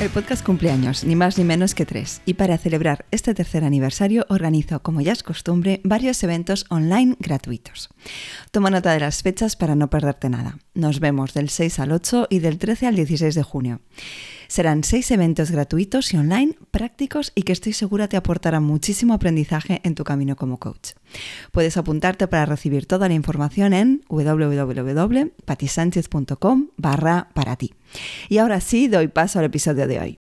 El podcast cumpleaños, ni más ni menos que tres. Y para celebrar este tercer aniversario organizo, como ya es costumbre, varios eventos online gratuitos. Toma nota de las fechas para no perderte nada. Nos vemos del 6 al 8 y del 13 al 16 de junio. Serán seis eventos gratuitos y online, prácticos y que estoy segura te aportarán muchísimo aprendizaje en tu camino como coach. Puedes apuntarte para recibir toda la información en www.patisánchez.com barra para ti. Y ahora sí, doy paso al episodio de hoy.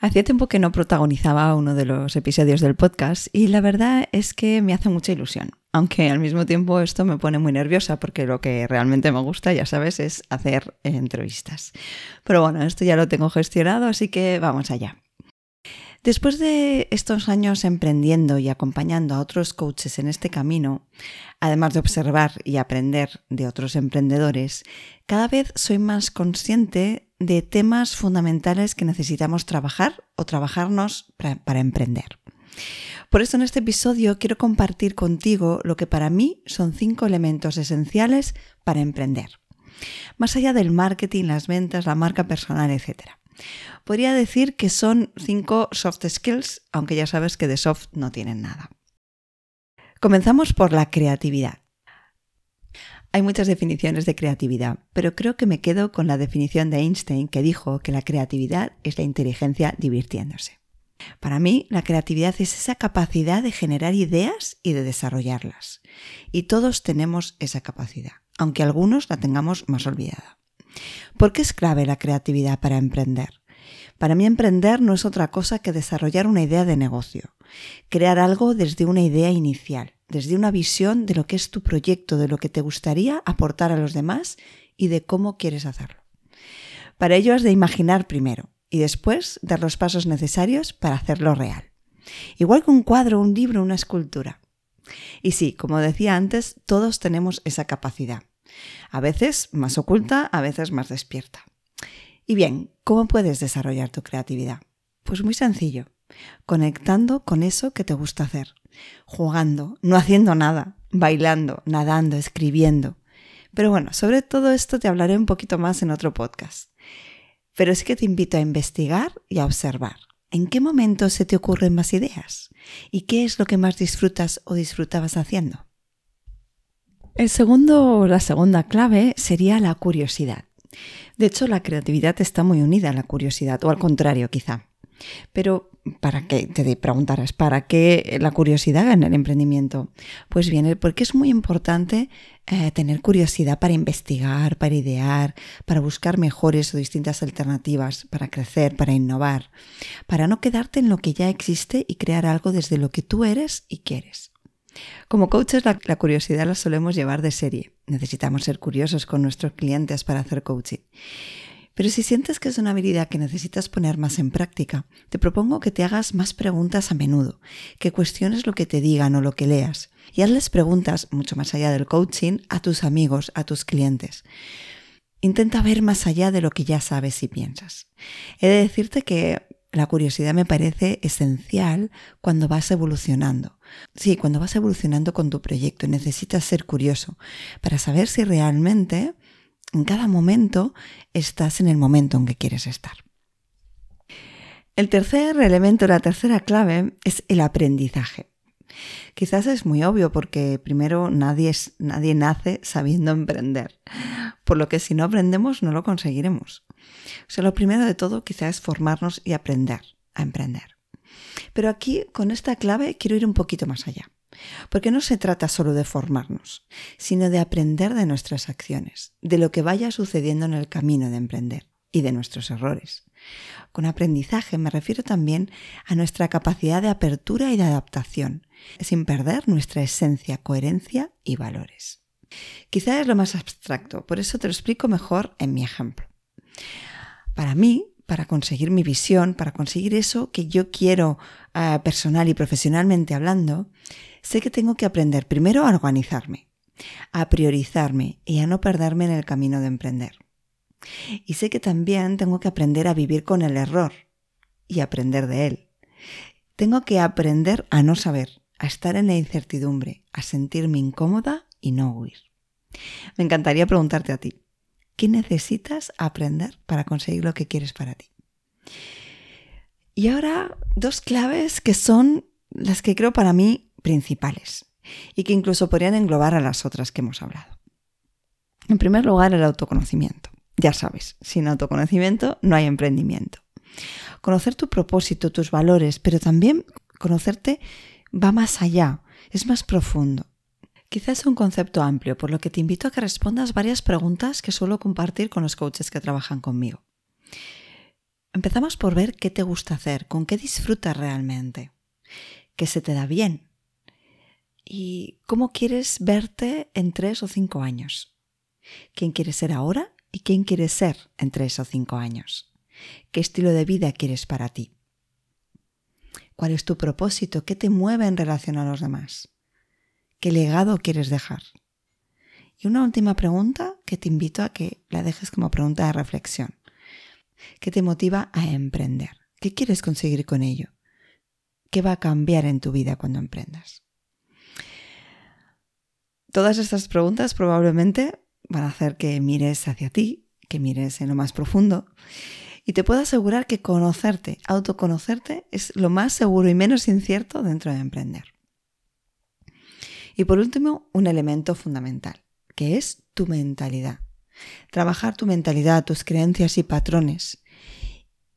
Hacía tiempo que no protagonizaba uno de los episodios del podcast y la verdad es que me hace mucha ilusión. Aunque al mismo tiempo esto me pone muy nerviosa porque lo que realmente me gusta, ya sabes, es hacer entrevistas. Pero bueno, esto ya lo tengo gestionado, así que vamos allá. Después de estos años emprendiendo y acompañando a otros coaches en este camino, además de observar y aprender de otros emprendedores, cada vez soy más consciente de temas fundamentales que necesitamos trabajar o trabajarnos para, emprender. Por eso en este episodio quiero compartir contigo lo que para mí son cinco elementos esenciales para emprender. Más allá del marketing, las ventas, la marca personal, etc. Podría decir que son cinco soft skills, aunque ya sabes que de soft no tienen nada. Comenzamos por la creatividad. Hay muchas definiciones de creatividad, pero creo que me quedo con la definición de Einstein que dijo que la creatividad es la inteligencia divirtiéndose. Para mí, la creatividad es esa capacidad de generar ideas y de desarrollarlas. Y todos tenemos esa capacidad, aunque algunos la tengamos más olvidada. ¿Por qué es clave la creatividad para emprender? Para mí emprender no es otra cosa que desarrollar una idea de negocio, crear algo desde una idea inicial, desde una visión de lo que es tu proyecto, de lo que te gustaría aportar a los demás y de cómo quieres hacerlo. Para ello has de imaginar primero, y después dar los pasos necesarios para hacerlo real. Igual que un cuadro, un libro, una escultura. Y sí, como decía antes, todos tenemos esa capacidad. A veces más oculta, a veces más despierta. Y bien, ¿cómo puedes desarrollar tu creatividad? Pues muy sencillo, conectando con eso que te gusta hacer, jugando, no haciendo nada, bailando, nadando, escribiendo. Pero bueno, sobre todo esto te hablaré un poquito más en otro podcast. Pero sí que te invito a investigar y a observar. ¿En qué momento se te ocurren más ideas? ¿Y qué es lo que más disfrutas o disfrutabas haciendo? El segundo, la segunda clave sería la curiosidad. De hecho, la creatividad está muy unida a la curiosidad, o al contrario, quizá. Pero, ¿para qué? Te preguntarás, ¿para qué la curiosidad en el emprendimiento? Pues bien, porque es muy importante eh, tener curiosidad para investigar, para idear, para buscar mejores o distintas alternativas, para crecer, para innovar, para no quedarte en lo que ya existe y crear algo desde lo que tú eres y quieres. Como coaches la, la, curiosidad la solemos llevar de serie. Necesitamos ser curiosos con nuestros clientes para hacer coaching. Pero si sientes que es una habilidad que necesitas poner más en práctica, te propongo que te hagas más preguntas a menudo, que cuestiones lo que te digan o lo que leas, y hazles preguntas, mucho más allá del coaching, a tus amigos, a tus clientes. Intenta ver más allá de lo que ya sabes y piensas. He de decirte que la curiosidad me parece esencial cuando vas evolucionando. Sí, cuando vas evolucionando con tu proyecto necesitas ser curioso para saber si realmente en cada momento estás en el momento en que quieres estar. El tercer elemento, la tercera clave es el aprendizaje. Quizás es muy obvio porque primero nadie, es, nadie nace sabiendo emprender, por lo que si no aprendemos no lo conseguiremos. O sea, lo primero de todo quizás es formarnos y aprender a emprender. Pero aquí con esta clave quiero ir un poquito más allá. Porque no se trata solo de formarnos, sino de aprender de nuestras acciones, de lo que vaya sucediendo en el camino de emprender y de nuestros errores. Con aprendizaje me refiero también a nuestra capacidad de apertura y de adaptación, sin perder nuestra esencia, coherencia y valores. Quizá es lo más abstracto, por eso te lo explico mejor en mi ejemplo. Para mí, para conseguir mi visión, para conseguir eso que yo quiero eh, personal y profesionalmente hablando, sé que tengo que aprender primero a organizarme, a priorizarme y a no perderme en el camino de emprender. Y sé que también tengo que aprender a vivir con el error y aprender de él. Tengo que aprender a no saber, a estar en la incertidumbre, a sentirme incómoda y no huir. Me encantaría preguntarte a ti, ¿qué necesitas aprender para conseguir lo que quieres para ti? Y ahora dos claves que son las que creo para mí principales y que incluso podrían englobar a las otras que hemos hablado. En primer lugar, el autoconocimiento. Ya sabes, sin autoconocimiento no hay emprendimiento. Conocer tu propósito, tus valores, pero también conocerte va más allá, es más profundo. Quizás es un concepto amplio, por lo que te invito a que respondas varias preguntas que suelo compartir con los coaches que trabajan conmigo. Empezamos por ver qué te gusta hacer, con qué disfrutas realmente, qué se te da bien y cómo quieres verte en tres o cinco años. ¿Quién quieres ser ahora y quién quieres ser en tres o cinco años. ¿Qué estilo de vida quieres para ti? ¿Cuál es tu propósito? ¿Qué te mueve en relación a los demás? ¿Qué legado quieres dejar? Y una última pregunta que te invito a que la dejes como pregunta de reflexión. ¿Qué te motiva a emprender? ¿Qué quieres conseguir con ello? ¿Qué va a cambiar en tu vida cuando emprendas? Todas estas preguntas probablemente van a hacer que mires hacia ti, que mires en lo más profundo. Y te puedo asegurar que conocerte, autoconocerte, es lo más seguro y menos incierto dentro de emprender. Y por último, un elemento fundamental, que es tu mentalidad. Trabajar tu mentalidad, tus creencias y patrones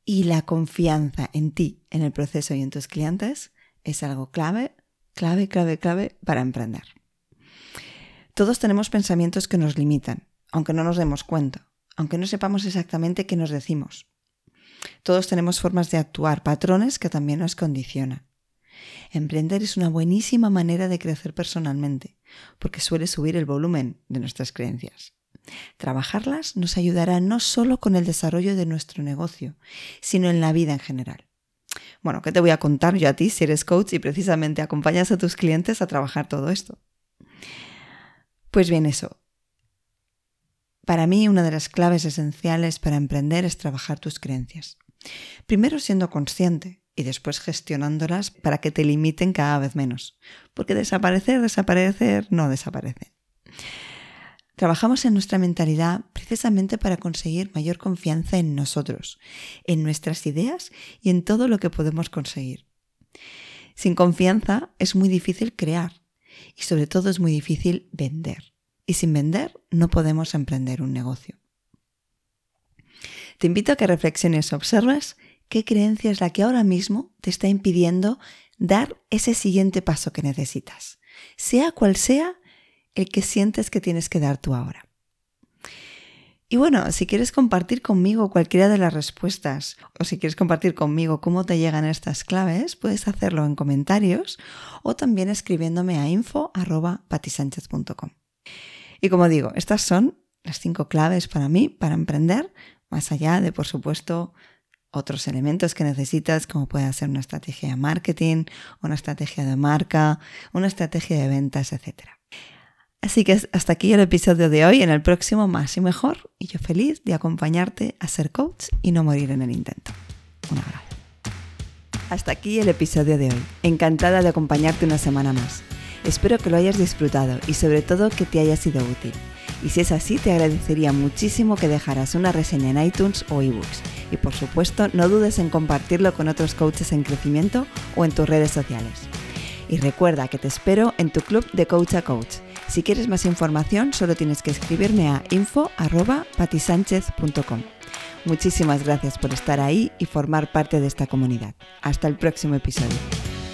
y la confianza en ti, en el proceso y en tus clientes es algo clave, clave, clave, clave para emprender. Todos tenemos pensamientos que nos limitan, aunque no nos demos cuenta, aunque no sepamos exactamente qué nos decimos. Todos tenemos formas de actuar, patrones que también nos condicionan. Emprender es una buenísima manera de crecer personalmente, porque suele subir el volumen de nuestras creencias. Trabajarlas nos ayudará no solo con el desarrollo de nuestro negocio, sino en la vida en general. Bueno, ¿qué te voy a contar yo a ti si eres coach y precisamente acompañas a tus clientes a trabajar todo esto? Pues bien, eso. Para mí una de las claves esenciales para emprender es trabajar tus creencias. Primero siendo consciente y después gestionándolas para que te limiten cada vez menos. Porque desaparecer, desaparecer, no desaparece. Trabajamos en nuestra mentalidad precisamente para conseguir mayor confianza en nosotros, en nuestras ideas y en todo lo que podemos conseguir. Sin confianza es muy difícil crear y sobre todo es muy difícil vender. Y sin vender no podemos emprender un negocio. Te invito a que reflexiones, observes qué creencia es la que ahora mismo te está impidiendo dar ese siguiente paso que necesitas, sea cual sea el que sientes que tienes que dar tú ahora. Y bueno, si quieres compartir conmigo cualquiera de las respuestas o si quieres compartir conmigo cómo te llegan estas claves, puedes hacerlo en comentarios o también escribiéndome a info.patisánchez.com. Y como digo, estas son las cinco claves para mí para emprender, más allá de, por supuesto, otros elementos que necesitas, como puede ser una estrategia de marketing, una estrategia de marca, una estrategia de ventas, etc. Así que hasta aquí el episodio de hoy. En el próximo, más y mejor. Y yo feliz de acompañarte a ser coach y no morir en el intento. Un abrazo. Hasta aquí el episodio de hoy. Encantada de acompañarte una semana más. Espero que lo hayas disfrutado y sobre todo que te haya sido útil. Y si es así, te agradecería muchísimo que dejaras una reseña en iTunes o ebooks. Y por supuesto, no dudes en compartirlo con otros coaches en crecimiento o en tus redes sociales. Y recuerda que te espero en tu club de Coach a Coach si quieres más información, solo tienes que escribirme a info.patisánchez.com. Muchísimas gracias por estar ahí y formar parte de esta comunidad. Hasta el próximo episodio.